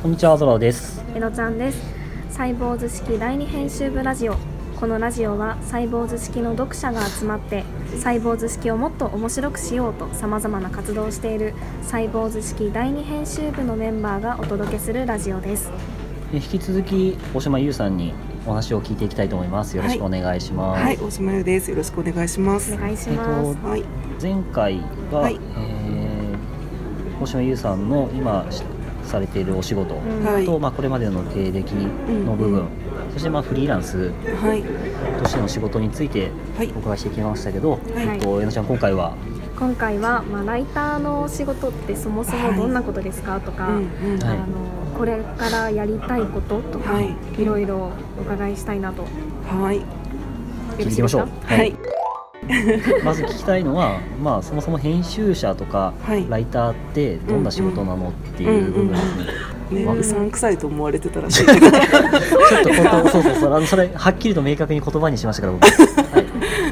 こんにちは、アドラーです。えのちゃんですサイボーズ式第二編集部ラジオこのラジオはサイボーズ式の読者が集まってサイボーズ式をもっと面白くしようとさまざまな活動をしているサイボーズ式第二編集部のメンバーがお届けするラジオですえ引き続き、大島優さんにお話を聞いていきたいと思います。よろしくお願いします。はい、大島優です。よろしくお願いします。お願いしえっます、と、はい、前回が、はいえー大島優さんの今しされているお仕事うんはい。と、まあ、これまでの経歴の部分、うんそしてまあフリーランスはい、としての仕事についてはい。お伺いしてきましたけど、はい。えっと、えのちゃん、今回は、今回は、まあ、ライターの仕事ってそもそもどんなことですか？とか、うんうん、はい。あのこれからやりたいこととか、はい。いろいろお伺いしたいなと。よはい、ろしいましょう。はい、まず聞きたいのは、まあ、そもそも編集者とか、はい。ライターってどんな仕事なのっていう部分ですね。ね、まあうさんくさいと思われてたらしい。ちょっと本当そうそうそうあのそれはっきりと明確に言葉にしましたから僕、はい。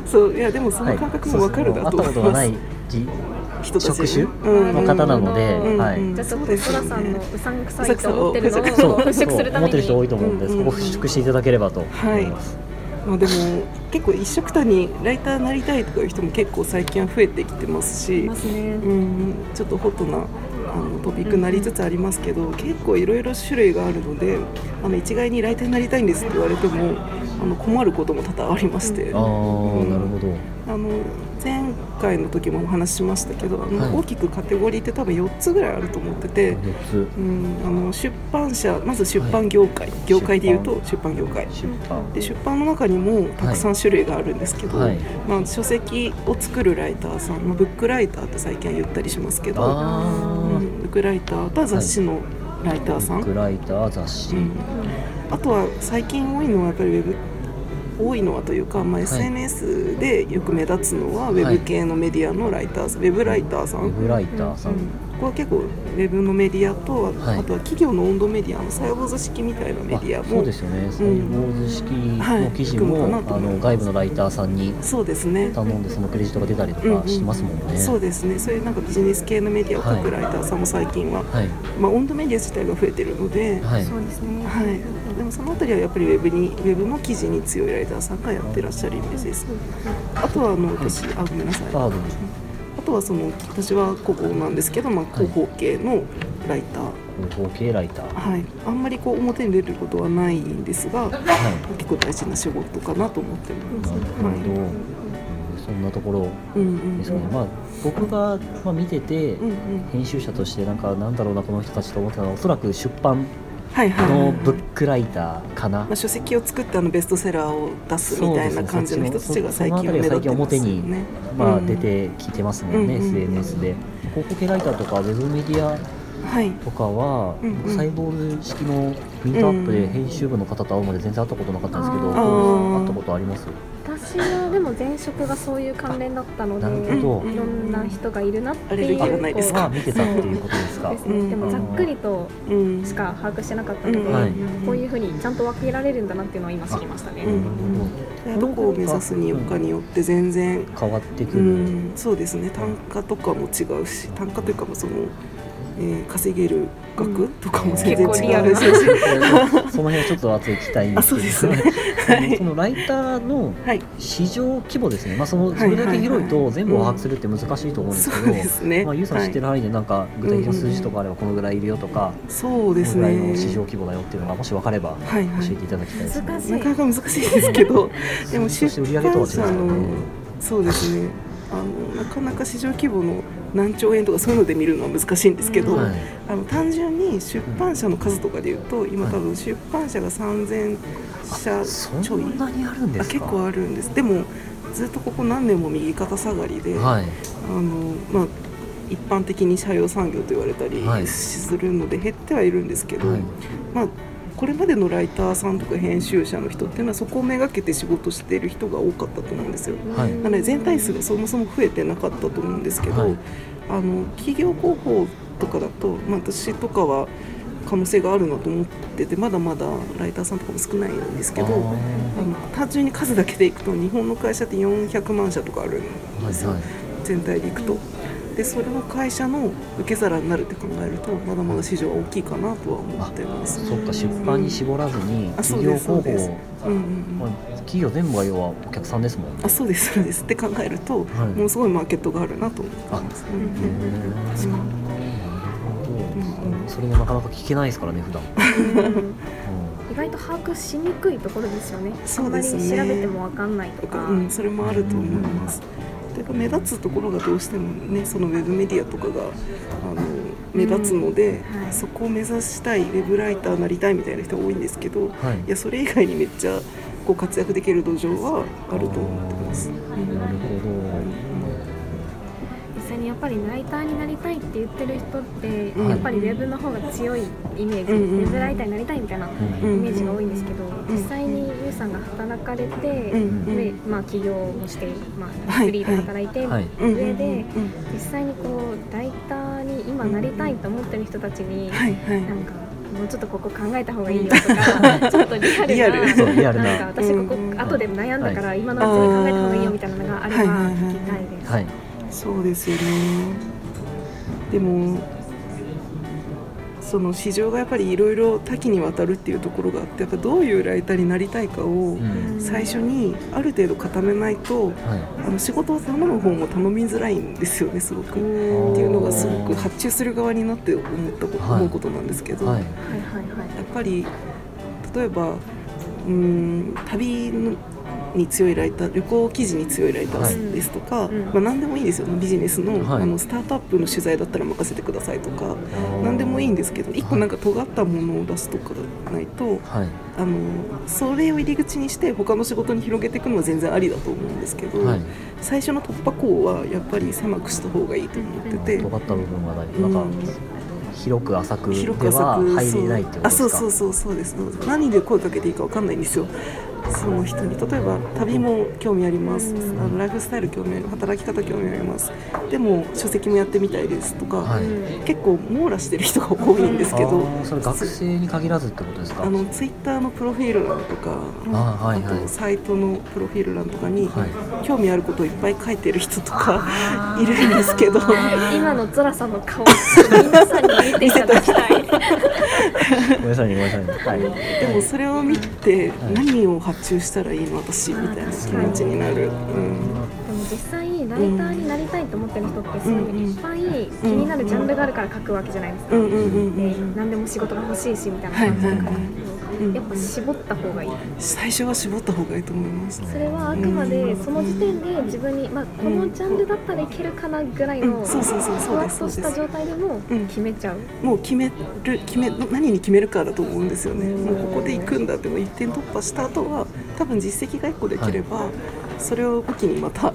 そう、いや、でもその感覚もわかるはいなとそうそう会ったことがない思います。じ人たち。職種うん。の方なので、うん。はい、うん。じゃあちょっとソラさんのうさんくさいと思ってるのを払拭するために。思ってる人多いと思うんで、うんうん。そこを払拭していただければと思います。まあ、でも結構一緒くたにライターになりたいとかいう人も結構最近は増えてきてますしいま、すね。うん、ちょっとホットなあのトピックになりつつありますけど、結構いろいろ種類があるのであの一概にライターになりたいんですって言われてもあの困ることも多々ありまして、ああ、うん。なるほど。あの前回の時もお話ししましたけどあの、はい。大きくカテゴリーって多分4つぐらいあると思ってて。うん、あの出版社まず出版業界、業界でいうと出版。業界。出版。で出版の中にもたくさん種類があるんですけど、はい。まあ、書籍を作るライターさん、まあ、ブックライターって最近は言ったりしますけど、うあん、ブックライターと雑誌のライターさあ、ん、ブックライター雑誌。うん。あとは最近多いのはやっぱりウェブ多いのはというか、まあ、い。SNS でよく目立つのはウェブ系のメディアのライターさん、ウェブライターさん、ウェブライターさん。うん。ここは結構ウェブのメディアと、はい。あとは企業の温度メディアのサイボーズ式みたいなメディアあもそうですよね。サイボーズ式の記事も、あの外部のライターさんにそうですね。頼んでそのクレジットが出たりとかしますもんね。そうですね。そういうなんかビジネス系のメディアを書くはいライターさんも最近は、はい。まあ、温度メディア自体が増えてるので、はい。そうですね。はい、でもそのあたりはやっぱりウェブにウェブの記事に強いライターさんがやってらっしゃるイメージです。あとはあの私あごめんなさい。あとはその私は広報なんですけど、まあ、広報系のライター、広報系ライター。はい、あんまりこう表に出ることはないんですがは結構大事な仕事かなと思ってます。い。なるほど。はいうんそんなところうんうんですかね。まあ僕がまあ見ててうんうん編集者としてなんかなんだろうなこの人たちと思ってたのはおそらく出版はいはいはいのブックライターかな？まあ、。書籍を作ってあのベストセラーを出すみたいな感じの人たちが最近は目立ってまあ出てきてますもんね、うんうん SNS で。広報系ライターとかウェブメディアはい。とかは、うんうん。サイボール式のミートアップで編集部の方と会うまで全然会ったことなかったんですけど、あー。会ったことあります？私はでも前職がそういう関連だったのでいろんな人がいるなっていうアレルギーはないですか。は見てたっていうことですか。ですね、うん。でもざっくりとうんしか把握してなかったので、うん。はい。こういうふうにちゃんと分けられるんだなっていうのは今知りましたね。うんど。こを目指すにかによって全然、変わってくうる、ん、そうですね。単価とかも違うし単価というかその、えー稼げる額とかも全然結構リアルな。違うし、その辺をちょっと後で聞きたいんですけど。あそうですね。そのライターのはい。市場規模ですね、まあ、そのはいそれだけ広いはいと全部を把握するって難しいと思うんですけど、まあ、ゆうさん知ってる範囲でなんか具体的な数字とかあればこのぐらいいるよとか、そうですこのぐらいねの市場規模だよっていうのがもし分かればはいはい。教えていただきたいですね。難しい。なかなか難しいですけどでも出版社のね。そうですね。あのなかなか市場規模の何兆円とかそういうので見るのは難しいんですけど、はい。あの単純に出版社の数とかでいうと今多分出版社が3000社そちょいんなにあるんですか？あ結構あるんです。でもずっとここ何年も右肩下がりで、はい。あのまあ、一般的に社用産業と言われたりはい。するので減ってはいるんですけど、はい。まあ、これまでのライターさんとか編集者の人っていうのはそこをめがけて仕事している人が多かったと思うんですよ。はい。なので全体数がそもそも増えてなかったと思うんですけど、はい。あの企業広報とかだと、まあ、私とかは可能性があるなと思っててまだまだライターさんとかも少ないんですけどあの単純に数だけでいくと日本の会社って400万社とかあるんですよ、はいはい。全体でいくと。でそれを会社の受け皿になるって考えるとまだまだ市場は大きいかなとは思ってます。そっか出版に絞らずにあそうです企業広報、うんうんうん。まあ、企業全部が要はお客さんですもんね。あそうですそうです。って考えると、はい。ものすごいマーケットがあるなと思ってます。うんうんへーなるほどそれがなかなか聞けないですからね普段、うん。う意外と把握しにくいところですよね。そうですね。あんまり調べてもわかんないとか、うん、それもあると思います。でやっぱ目立つところがどうしてもねそのウェブメディアとかがあの目立つので、はい。そこを目指したいウェブライターになりたいみたいな人が多いんですけど、んはい。いやそれ以外にめっちゃこう活躍できる土壌はあると思ってます。うんなるほ実際にやっぱりライターになりたいって言ってる人って、うんやっぱりウェブの方が強いイメージ、うんうんウェブライターになりたいみたいなイメージが多いんですけど、実際にユウさんが働かれて、うんでまあ、起業もして、まあ、はい。フリーで働いて、はい。うん上でうん実際にこうライターに今なりたいと思ってる人たちに、はい。はい。なんかもうちょっとここ考えた方がいいよとか ちょっとリアルなリアル。なな。んか私ここうん後で悩んだから今のうちに考えた方がいいよみたいなのがあれば聞きたいです。はいそうですよね。でもその市場がやっぱりいろいろ多岐にわたるっていうところがあってやっぱどういうライターになりたいかをうん。最初にある程度固めないとはい。あの仕事を頼む方も頼みづらいんですよねすごく。っていうのがすごく発注する側になって思ったこと、はい。思うことなんですけど、はい。やっぱり例えばうーん旅のに強いライター旅行記事に強いライタはいーですとか、うんまあ、何でもいいんですよ。ビジネスの,、はい。あのスタートアップの取材だったら任せてくださいとか何でもいいんですけど一個なんか尖ったものを出すとかないとはい。あのそれを入り口にして他の仕事に広げていくのは全然ありだと思うんですけど、はい。最初の突破口はやっぱり狭くした方がいいと思ってて。尖った部分がない。なんか、うん。広く浅くでは入れないってことですか？そうあそうそうそうそうです。何で声かけていいかわかんないんですよその人に例えば旅も興味あります。うん。あのライフスタイル興味あります働き方興味あります。でも書籍もやってみたいですとか、はい。結構網羅してる人が多いんですけどそれ学生に限らずってことですか？あのツイッターのプロフィール欄とかあはいはい。とサイトのプロフィール欄とかに、はい。興味あることをいっぱい書いてる人とかいるんですけど。今のゾラさんの顔皆さんに見ていただきたいごめんなさいねごめんなさいね。はい。でもそれを見てはい。何を発注したらいいの私みたいな気持ちになる、うん、でも実際ライターになりたいと思ってる人ってそういういっぱい気になるジャンルがあるから書くわけじゃないですか、うんうんうんうんで何でも仕事が欲しいしみたいな感じだから、はいはいはい。うんやっぱ絞った方がいい。最初は絞った方がいいと思いますそれはあくまでその時点で自分に、まあ、このジャンルだったらいけるかなぐらいのうん。そうそうそうふわっとした状態でもうん決めちゃう、もう決める決め何に決めるかだと思うんですよね。もうここで行くんだってもう一点突破した後は多分実績が1個できれば、それを武器にまた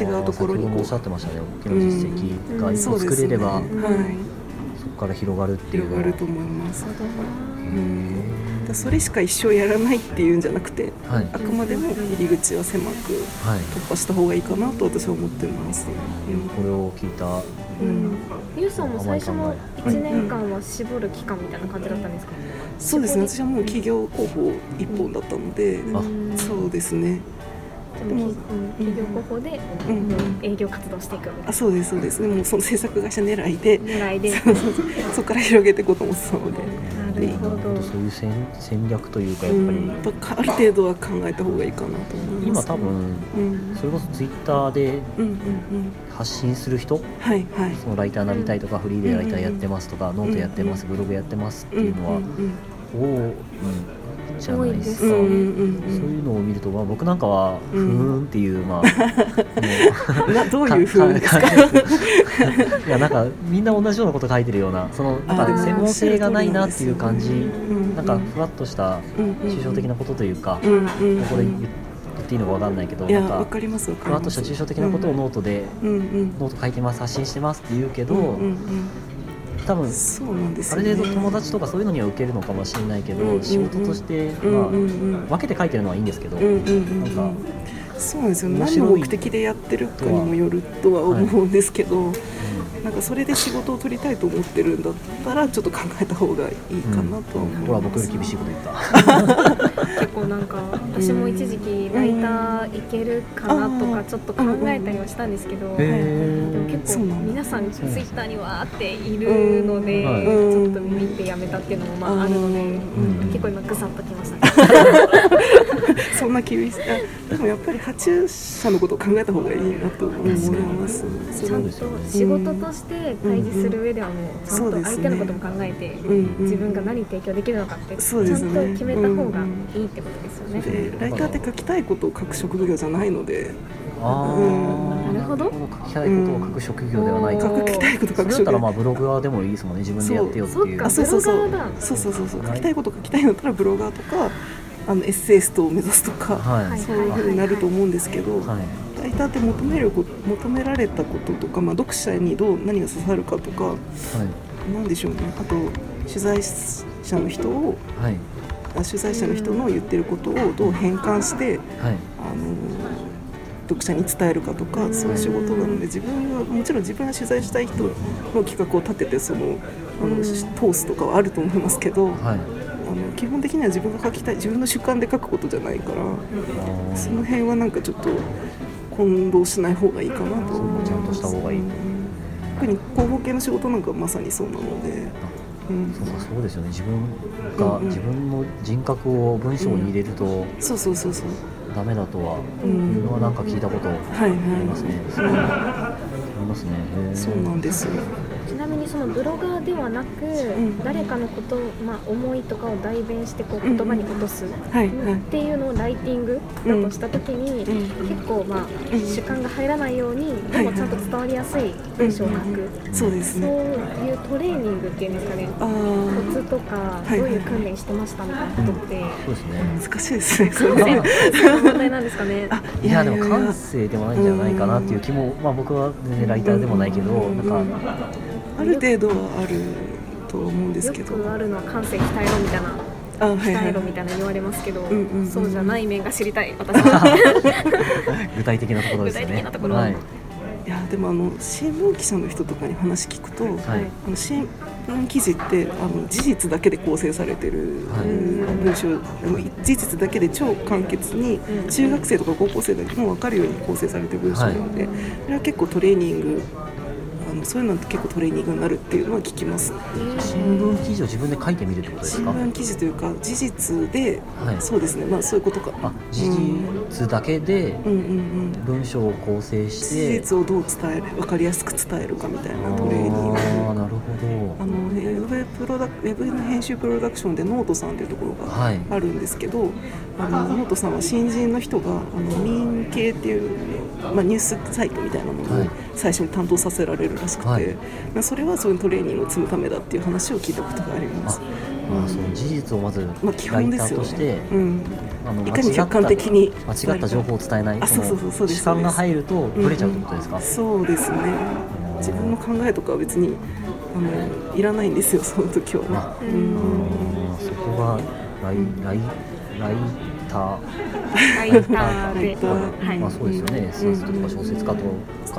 違うところにこあー先ほどもおっしゃってましたね。大きな実績がうん。一個そうですね。作れれば、はい、そこから広がるっていうのは。広がると思います。うな。んそれしか一生やらないっていうんじゃなくてはい。あくまでも入り口は狭くはい。突破した方がいいかなと私は思ってます、これを聞いた。うん。ゆうさんも最初の1年間は絞る期間みたいな感じだったんですか、そうですね。私はもう企業広報一本だったので、あうん。そうですね。でも、うん企業広報で、営業活動していくみたいあそうですそうです。でもその制作会社狙いで。な狙いで。そうそうそう。そこから広げていこうと思ってたので、なるほど。そういう戦戦略というかやっぱり、うん、やっぱある程度は考えた方がいいかなと思います。今多分うん。それこそツイッターでうんうんうん。発信する人はいはい。そのライターになりたいとかフリーでライターやってますとかノートやってますブログやってますっていうのはん多いじゃないですか。うんうんうんそううん。いうのを見ると、まあ、僕なんかはふうん。ーんっていう、まあ、もうんなどういう風ですか？かいやなんかみんな同じようなこと書いてるようなそのなんか専門性がないなっていう感じうんなんかふわっとした抽象的なことというか、うんうんうん。これ言っていいのかわかんないけどいやなんかわかりますわかります。ふわっとした抽象的なことをノートで、うんうんノート書いてます発信してますって言うけど、うんうん多分うんそうなんですね。る程度友達とかそういうのには受けるのかもしれないけど、うんうんうん。仕事として、うんまあうん。うん分けて書いてるのはいいんですけど、うんうんうん。なんかうんそうですよ。何の目的でやってるかにもよるとは思うんですけど、なんかそれで仕事を取りたいと思ってるんだったらちょっと考えた方がいいかなとは思います、ほら僕より厳しいこと言った。結構なんか私も一時期ライターいけるかなとかちょっと考えたりはしたんですけど、へでも結構皆さんツイッターにわーっているので、ちょっと見てやめたっていうのもまああるので、うん。結構今ぐさっときました。ね。そんな厳しいあでもやっぱり発注者のことを考えた方がいいなと思います。ちゃんと仕事として対峙する上ではもうちゃんと相手のことも考えて、自分が何提供できるのかってちゃんと決めた方がいいってことですよね。でライターって書きたいことを書く職業じゃないので。あうん。あなるほど。書きたいことを書く職業ではないうん。か書きたいこと書く職業。だったらまあブログはでもいいですもんね自分でやってよっていう。そうあそうそうそう。そうそうそう。書きたいこと書きたいんだったらブロガーとかあのエッセイストを目指すとか、はい。そういうふうになると思うんですけど、はい。ライターって求める求められたこととか、まあ、読者にどう何が刺さるかとかはいなんでしょうねあと取材者の人をはい取材者の人の言ってることをどう変換して、はいあの読者に伝えるかとかそういう仕事なので自分はもちろん自分が取材したい人の企画を立ててそのあの通すとかはあると思いますけど、はいあの基本的には自分が書きたい自分の主観で書くことじゃないからその辺はなんかちょっと混同しない方がいいかなと思いますちゃんとした方がいい。うん特に広報系の仕事なんかまさにそうなので、うん、そうかそうですよね。自分が、うんうん。自分の人格を文章に入れるとそうそうそうそう、ダメだとは、うん。いうのはなんか聞いたことあはい。りますね、はい、そう。ありますね。そうなんですよにそのブロガーではなく、ん。誰かのこと、まあ、思いとかを代弁してこう言葉に落とす、っていうのをライティングだとした時に、うん。結構まあ、うん。主観が入らないように、でもちゃんと伝わりやすい文章を書く、そうですそうねいうトレーニングっていうんですかね。コツとかはいどういう訓練してましたみたいなことって、そうですね。難しいですねそれ感性感性の問題なんですかね。あいや。でも感性でもないんじゃないかなっていう気も、まあ、僕は全然ライターでもないけど、うん。なんか、ある程度はあるとは思うんですよけど。くあるのは感性鍛えろみたいなあはいはい。鍛えろみたいな言われますけど、んうんうんそうじゃない面が知りたい 私は。具体的なところですよね。具体的なところ。はい。いやでもあの新聞記者の人とかに話聞くと、はい。あの新聞記事ってあの事実だけで構成されてる、はい。うん文章事実だけで超簡潔にうん中学生とか高校生でも分かるように構成されてる文章なので、それは結構トレーニングあのそういうのって結構トレーニングになるっていうのは聞きます。新聞記事を自分で書いてみるってことですか？新聞記事というか事実で、はい。そうですね。まあそういうことか。あ事実だけでうん。うんうん文章を構成し事て、実をどう伝える分かりやすく伝えるかみたいなトレーニング。ああなるほあのウェブプロダクウェブの編集プロダクションでノオトさんというところがどはい。あるんですけど、あのノオトさんは新人の人があのみん経っていう、まあ、ニュースサイトみたいなものをはい。最初に担当させられるらしくて、はい。まあ、それはそういうトレーニングを積むためだっていう話を聞いたことがあります。まあ、その事実をまずライ本ですよターとして、ね。うん。あのいかに客観的に間違った情報を伝えないあそうそうそうそうです。主観が入るとブレちゃうってことですか、そうですね。自分の考えとかは別にあのいらないんですよその時は、あうん。そこがライライライタライターで、ライターはい。ー、まあそうですよね、エッセンスとか小説家とか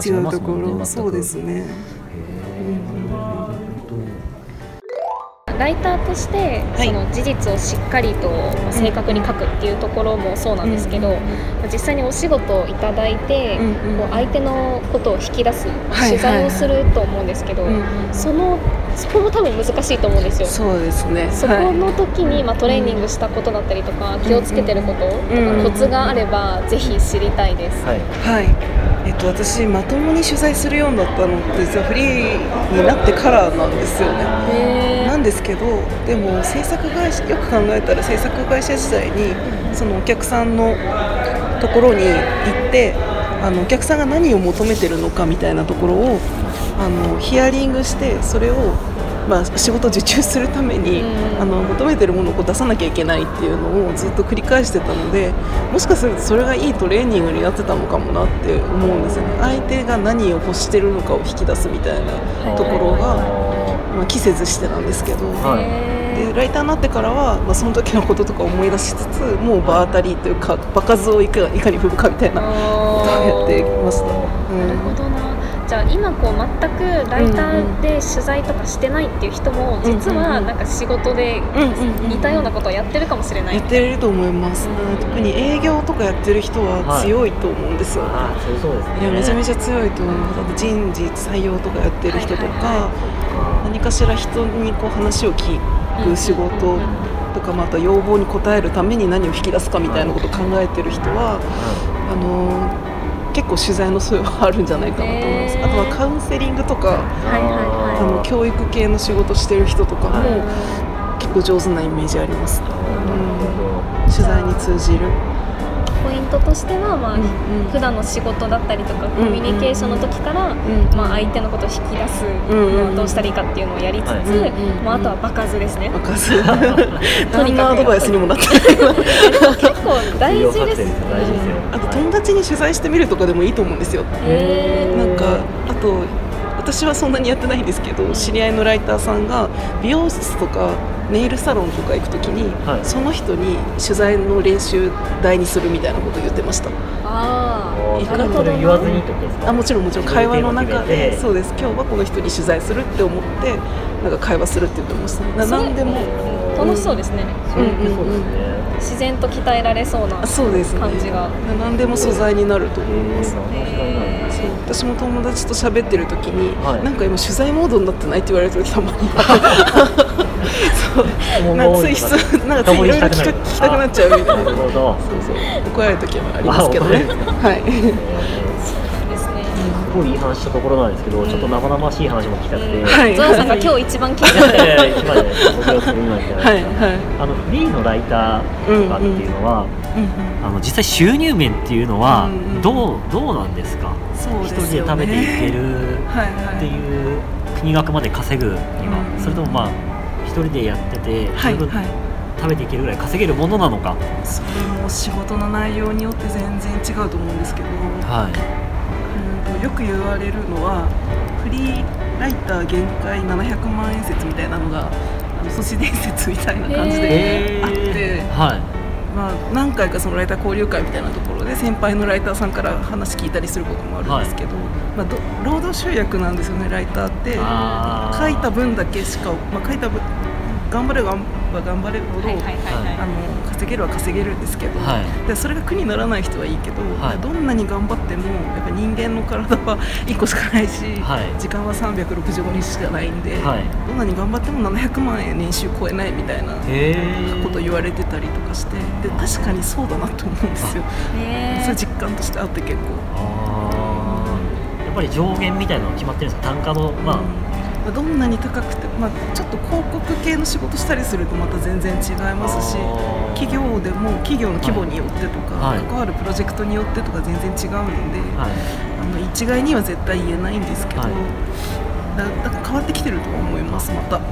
違い違うとこますもんね、全く。ろそうですね。へライターとして、はい。その事実をしっかりとまあ正確に書くっていうところもそうなんですけど、実際にお仕事をいただいて、こう相手のことを引き出す、はい取材をすると思うんですけど、うん。そのそこも多分難しいと思うんですよ。そうですね。そこの時に、まあ、トレーニングしたことだったりとか、気をつけてることとうん。かコツがあればぜひ知りたいです。はい。はい、えっと、私まともに取材するようになったのって実はフリーになってからなんですよね。へなんですけどでも制作会社よく考えたら制作会社時代にそのお客さんのところに行ってあのお客さんが何を求めてるのかみたいなところをあのヒアリングしてそれを、まあ、仕事を受注するために、うん。あの求めてるものを出さなきゃいけないっていうのをずっと繰り返してたのでもしかするとそれがいいトレーニングになってたのかもなって思うんですよね。相手が何を欲してるのかを引き出すみたいなところが、まあ、季節してなんですけど。はい。へでライターになってからは、まあ、その時のこととか思い出しつつもう場当たりというか場数をいかいかに踏むかみたいなことをやってきました、なるほど。なじゃあ今こう全くライターで取材とかしてないっていう人も実はなんか仕事で似たようなことをやってるかもしれない、やってると思います、特に営業とかやってる人は強いと思うんですよ、ああそうそうですね。いやめちゃめちゃ強いと思いますあと人事採用とかやってる人とか、何かしら人にこう話を聞く仕事とかまた要望に応えるために何を引き出すかみたいなことを考えてる人は、あの結構取材の素養はあるんじゃないかなと思います、あとはカウンセリングとか、はいはいあの教育系の仕事してる人とかも結構上手なイメージあります、うん、取材に通じるポイントとしては、まあうんうん。普段の仕事だったりとかコミュニケーションの時から、んまあ、相手のことを引き出すのはどうしたらいいかっていうのをやりつつ、まあ、あとは場数ですね、わかるとにかくアドバイスにもなって結構大事です大事ですよあと友達に取材してみるとかでもいいと思うんですよ。へなんかあと私はそんなにやってないんですけど知り合いのライターさんが美容室とかネイルサロンとか行くときに、はい。その人に取材の練習台にするみたいなことを言ってました。あいかにそれ言わずにってことですか？あもちろんもちろん会話の中ででそうです。今日はこの人に取材するって思ってなんか会話するって言ってました。なそれ何でも。あ楽しそうですね、それってそうですね。自然と鍛えられそうなあそうですね。感じが。何でも素材になると思いますそう。私も友達と喋ってる時に、はい。なんか今取材モードになってないって言われる時たまに。そう。なんかつい質なんかついいろいろ聞き聞きたくなっちゃうみたいな。なるほど。そうそう。怒られる時はありますけどね。あはいごいいい話したところなんですけど、ちょっと生々しい話も聞きたくて、はいゾウさん。が今日一番気にい。なってるやいや一番ね僕がする今みたいな、はい。はい。あのフリーのライターとかっていうのは、うんうん。あの実際収入面っていうのはうんうん。どうどうなんですか？そう一ね。人で食べていけるはいってはいいう金額まで稼ぐには、うんそれともまあ一人でやっててはいはい。食べていけるぐらい稼げるものなのか、それも仕事の内容によって全然違うと思うんですけど、はいよく言われるのはフリーライター限界700万円説みたいなのがあの都市伝説みたいな感じであって、はい。まあ、何回かそのライター交流会みたいなところで先輩のライターさんから話聞いたりすることもあるんですけど、まあ、ど労働集約なんですよねライターって。書いた分だけしか、まあ、書いた分頑張れば頑張れるほど、はいはいはいあの稼げるは稼げるんですけど、はい。でそれが苦にならない人はいいけど、はい。どんなに頑張ってもやっぱ人間の体は1個しかないし、はい。時間は365日しかないんで、はい。どんなに頑張っても700万円年収超えないみたいなこと言われてたりとかしてで確かにそうだなと思うんですよ、それ実感としてあって結構。やっぱり上限みたいなの決まってるんですか？単価のまあ、うん。まあどんなに高くて、まあ、ちょっと広告系の仕事したりするとまた全然違いますし企業でも企業の規模によってとか、はい。関わるプロジェクトによってとか全然違うので、はい。あの一概には絶対言えないんですけど、はい。だだから変わってきてるとは思いますまた。なん。か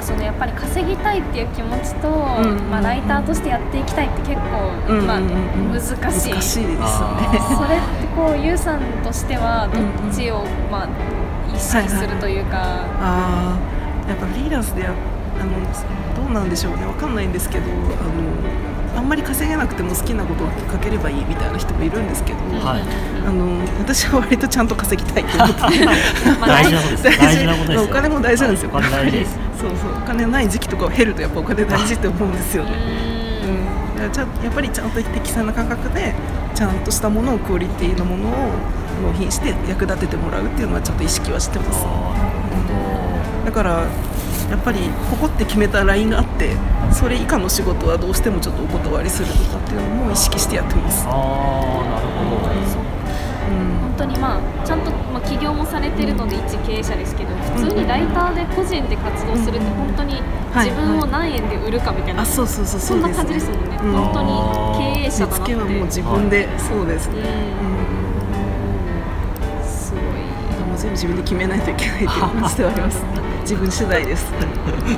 そのやっぱり稼ぎたいっていう気持ちと、んうん。うんまあ、ライターとしてやっていきたいって結構、うんうんうんまあ、難しい。難しいですよね。あそれってこうゆうさんとしてはどっちを、まあ、意識するというか、ああやっぱフリーランスでやあのどうなんでしょうね。わかんないんですけどあのあんまり稼げなくても好きなことを書ければいいみたいな人もいるんですけど、はい。あの私は割とちゃんと稼ぎたいと思って。まあ大事なことです大事なことですよお金も大事なんですよ、お金大事です。そうそう。お金ない時期とかを減るとやっぱお金大事って思うんですよね、うん、だからちゃんやっぱりちゃんと適正な価格でちゃんとしたものをクオリティのものを納品して役立ててもらうっていうのはちょっと意識はしてますだからやっぱりここって決めたラインがあってそれ以下の仕事はどうしてもちょっとお断りするとかっていうのも意識してやってます。ど、ああなるほど。うん本当にまあちゃんと、まあ、起業もされてるので一経営者ですけど普通にライターで個人で活動するって本当にはい自分を何円で売るかみたいな、あそうそうそうそんな感じですもんね、うん。本当に経営者だなって。見つけはもう自分で、そうですね、うん全部自分で決めないといけないっていう感じではあります。自分次第です。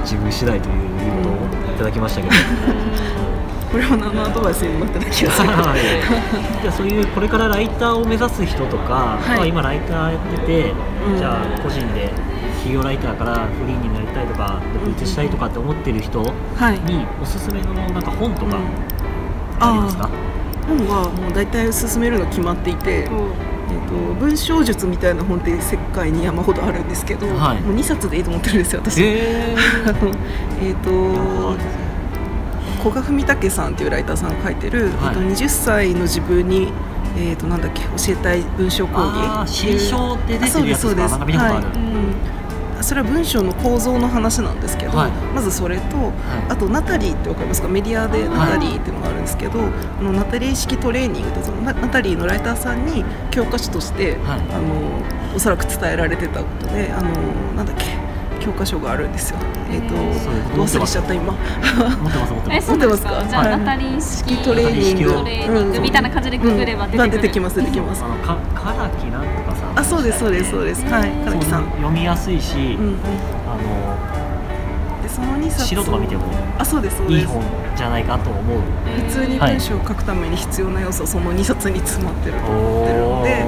自分次第という言うことをいただきましたけど、これは何のアドバイスにもなってない気がする。じゃあそういうこれからライターを目指す人とか、はい。まあ今ライターやってて、うん。じゃあ個人で企業ライターからフリーになりたいとか独立したいとかって思ってる人にはい。おすすめのなんか本とかうん。ありますか、本はもう大体進めるの決まっていて、えー、と文章術みたいな本って世界に山ほどあるんですけど、はい。もう2冊でいいと思ってるんですよ私。え あのえー、と古賀文武さんっていうライターさんが書いてる、はい。えー、と20歳の自分に、えー、となんだっけ教えたい文章講義あーって出てるやつあそうですそうです。なんかはい。うんそれは文章の構造の話なんですけど、はい。まずそれとあとナタリーってわかりますか？メディアでナタリーっていうのがあるんですけど、あのナタリー式トレーニングでそのナナタリーのライターさんに教科書として、はい。あのおそらく伝えられてたことであのなんだっけ教科書があるんですよ。えっ、とそういうこと。どう忘れしちゃった今。持ってます。持ってえます。持ってますか？じゃあ、はい。ナタリー式トレーニング。トレーニングみたいな感じでググれば出てくる、うん。出てきます出てきます。あ。のか唐木なんとかさんあそうですそうですそうです。はい唐木さん。読みやすいし、うんうん。あでその2冊の素人が見てもあそうですそうです。いい本じゃないかと思う普通に文章を書くために必要な要素、その2冊に詰まってると思ってるので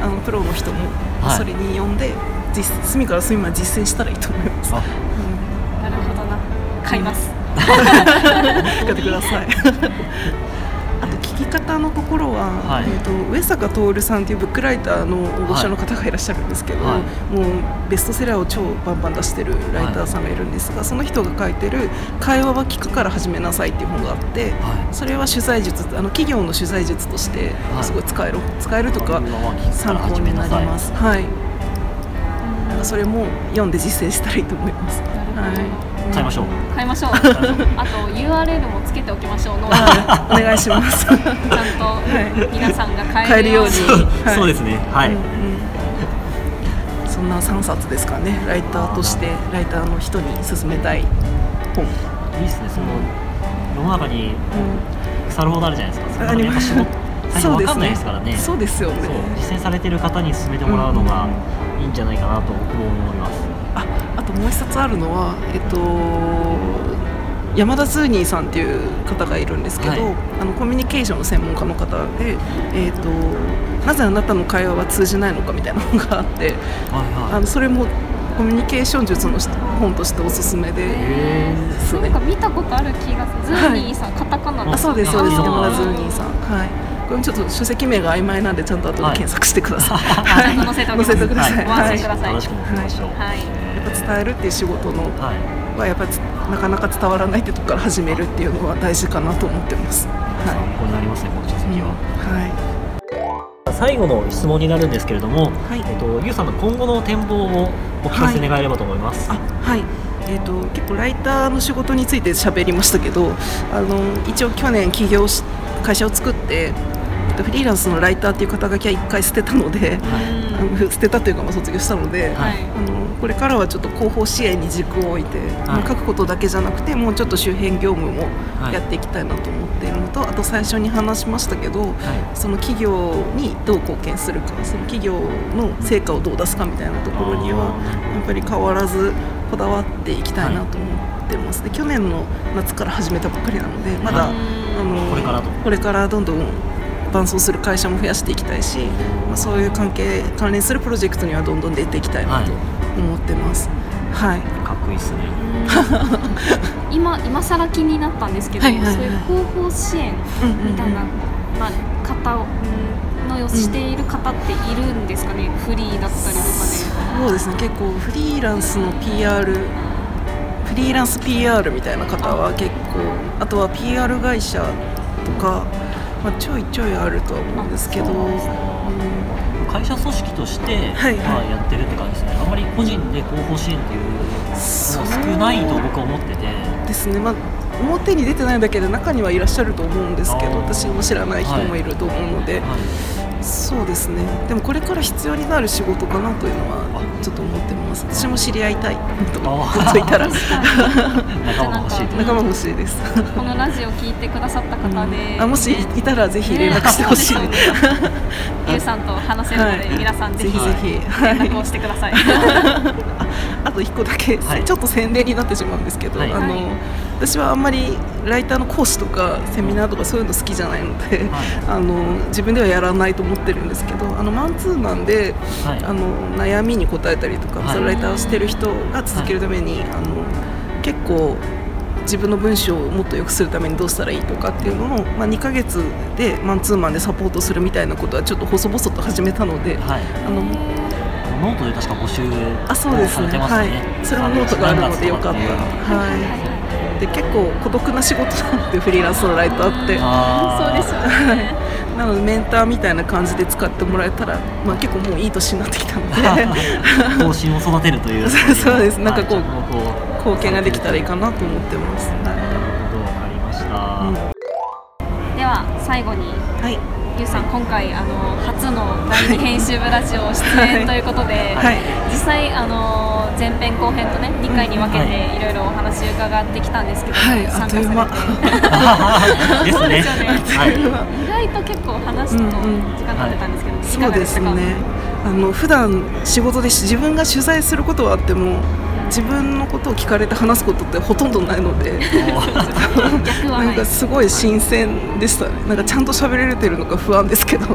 あのプロの人もはいそれに読んで、実隅から隅まで実践したらいいと思います。あなるほどな買います、使ってください。方のところは、はいえっ、と上坂徹さんっていうブックライターの大御所の方がいらっしゃるんですけど、はいもうベストセラーを超バンバン出してるライターさんがいるんですが、その人が書いてる「会話は聞くから始めなさい」っていう本があって。はいそれは取材術あの企業の取材術としてはいすごい使える、使えるとか参考になります。はい。それも読んで実践したらいいと思います。はい。買いましょう。買いましょう。あと URL もつけておきましょう。ノートはい。お願いします。ちゃんと皆さんが買えるように。買えるようにはいそうですね。はい、うんうん。そんな3冊ですかね。ライターとしてライターの人に勧めたい本。いいっすね。その世の中にうん。腐るほどあるじゃないですか。そんなのそうです分かんないねですからね。そうですよね。そう実践されてる方に進めてもらうのがいいんじゃないかなと僕も思います。ともう一冊あるのは、えっと、山田ズーニーさんっていう方がいるんですけど、はいあのコミュニケーションの専門家の方で、えっと「なぜあなたの会話は通じないのか」みたいな本があってはいあのそれもコミュニケーション術の本としておすすめで。へですねなんか。見たことある気がする。ズーニーさん、カタカナあそうですそうです。あ山田ズーニーさん。はい。これちょっと書籍名が曖昧なんでちゃんと後で検索してください、あちゃんと載せてください、ご安心ください。楽しく見ましょう。はい。やっぱ伝えるっていう仕事のはい。はやっぱつなかなか伝わらないってとこから始めるっていうのは大事かなと思ってます。は参考になりますねこの書籍い。は。はい。最後の質問になるんですけれども、はいえっとゆうさんの今後の展望をお聞かせ願えればと思います。あ、はい。えー、と結構ライターの仕事について喋りましたけどあの一応去年起業し会社を作ってえっとフリーランスのライターっていう肩書きは一回捨てたので、あの捨てたというかまあ卒業したので、はい。はいあのこれからはちょっと広報支援に軸を置いて、まあ書くことだけじゃなくてもうちょっと周辺業務もはい。やっていきたいなと思っているのと、あと最初に話しましたけど、はい。その企業にどう貢献するかその企業の成果をどう出すかみたいなところにはやっぱり変わらずこだわっていきたいなと思ってます、で去年の夏から始めたばっかりなのでまだ、はいあのこれからと。これからどんどん伴走する会社も増やしていきたいし、まあ、そういう関係関連するプロジェクトにはどんどん出ていきたいなと思ってます。はい、かっこいいですね。今今更気になったんですけど、はいはいはいそういう広報支援みたいな、まあ、方をうんのしている方っているんですかね、フリーだったりとかで。そうですね結構フリーランスの PR フリーランス PR みたいな方は結構あとは PR 会社とか、まあ、ちょいちょいあるとは思うんですけど、会社組織として、はい。まあ、やってるって感じですね。あんまり個人で広報支援っていうのは少ないと僕は思ってて。ですね、まあ、表に出てないだけで中にはいらっしゃると思うんですけど私も知らない人もいると思うので、はいそうですね。でもこれから必要になる仕事かなというのはちょっと思ってます。私も知り合いたい。とあ思っていたら。仲間が欲しい仲間欲しいです、このラジオ聞いてくださった方で、あもしいたらぜひ連絡してほしい。ね。です、ゆうさんと話せるので、はい。皆さんぜひぜひぜひ。連絡をしてください。あと一個だけ、はい。ちょっと宣伝になってしまうんですけど、はい。あのはい私はあんまりライターの講師とかセミナーとかそういうの好きじゃないので、はい。あの自分ではやらないと思ってるんですけどあのマンツーマンではい。あの悩みに答えたりとか、はい。そのライターをしてる人が続けるために、あの結構自分の文章をもっと良くするためにどうしたらいいとかっていうのを、まあ、2ヶ月でマンツーマンでサポートするみたいなことはちょっと細々と始めたので、はい。あのノートで確か募集あそうですね。されてますはい。ねそれもノートがあるのでよかった。ら何月とかって結構孤独な仕事なのでフリーランスのライターって。そうですよね。なのでメンターみたいな感じで使ってもらえたら、まあ、結構もういい年になってきたので。方針を育てるという。そ うそうですなんかこう貢献ができたらいいかなと思ってます、なるほど。わかりました、では最後に。はい、ゆうさん今回あの初の第二編集部ラジオ出演ということで、はい。実際あの前編後編とね2回に分けていろいろお話伺ってきたんですけど、はい。参加されて。あっという間。ですね。そうですよね。はい。意外と結構話すと時間経ってたんですけど、いそうかがでしたか？ですねあの普段仕事で自分が取材することはあっても自分のことを聞かれて話すことってほとんどないのでなんかすごい新鮮でしたねなんかちゃんと喋れてるのか不安ですけど。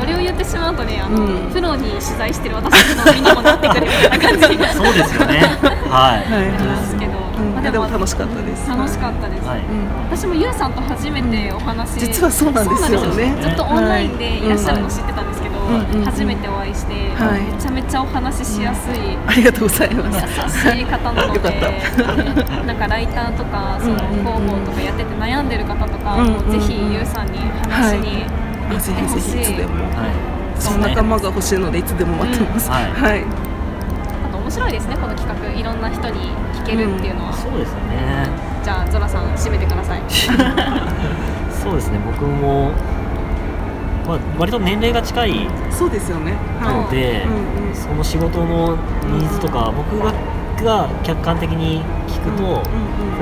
それを言ってしまうとねあの、うん。プロに取材してる私たちの身にもなってくるみたいな感じ そうですよね。はい、はいりますけど、うん。まあでも楽しかったです。楽しかったです、はい。うん私もゆうさんと初めてお話、実はそうなんですよね。そうなんですよずっとオンラインでいらっしゃるのはい。知ってたんですけど、うんうん初めてお会いして、はい。めちゃめちゃお話ししやすい、ありがとうございます。優しい方なのでよかった。なんかライターとかそのうんうんうん。広報とかやってて悩んでる方とか、うんうんうんもうぜひゆうさんに話しに行あってぜひぜほしい、ひいつでも。はい。その仲間が欲しいのでいつでも待ってます、うんはい。面白いですねこの企画いろんな人に聞けるっていうのは、そうですよね。じゃあゾラさん締めてください。そうですね僕も、まあ、割と年齢が近いそうですよね。はので、うんうん。その仕事のニーズとか僕がが客観的に聞くと、こ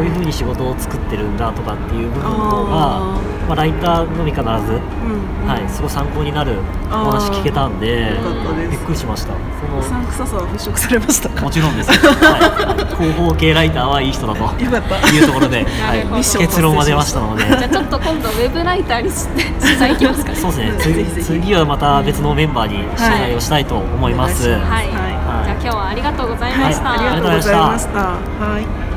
ういうふうに仕事を作ってるんだとかっていう部分の方があまあ、ライターのみかならず、ーうんうん。はい、すごい参考になるお話聞けたんでよかったです。びっくりしました。うそさんくささは払拭されましたか？のもちろんです、はい、広報系ライターはいい人だとよかった。いうところで、はい、結論は出ましたので。じゃあちょっと今度ウェブライターに取材行きますか。ね そうですね。ぜひぜひ。次次はまた別のメンバーに取材をしたいと思います、はい。はい、はい。じゃあ今日はありがとうございました、はい、ありがとうございました。はい。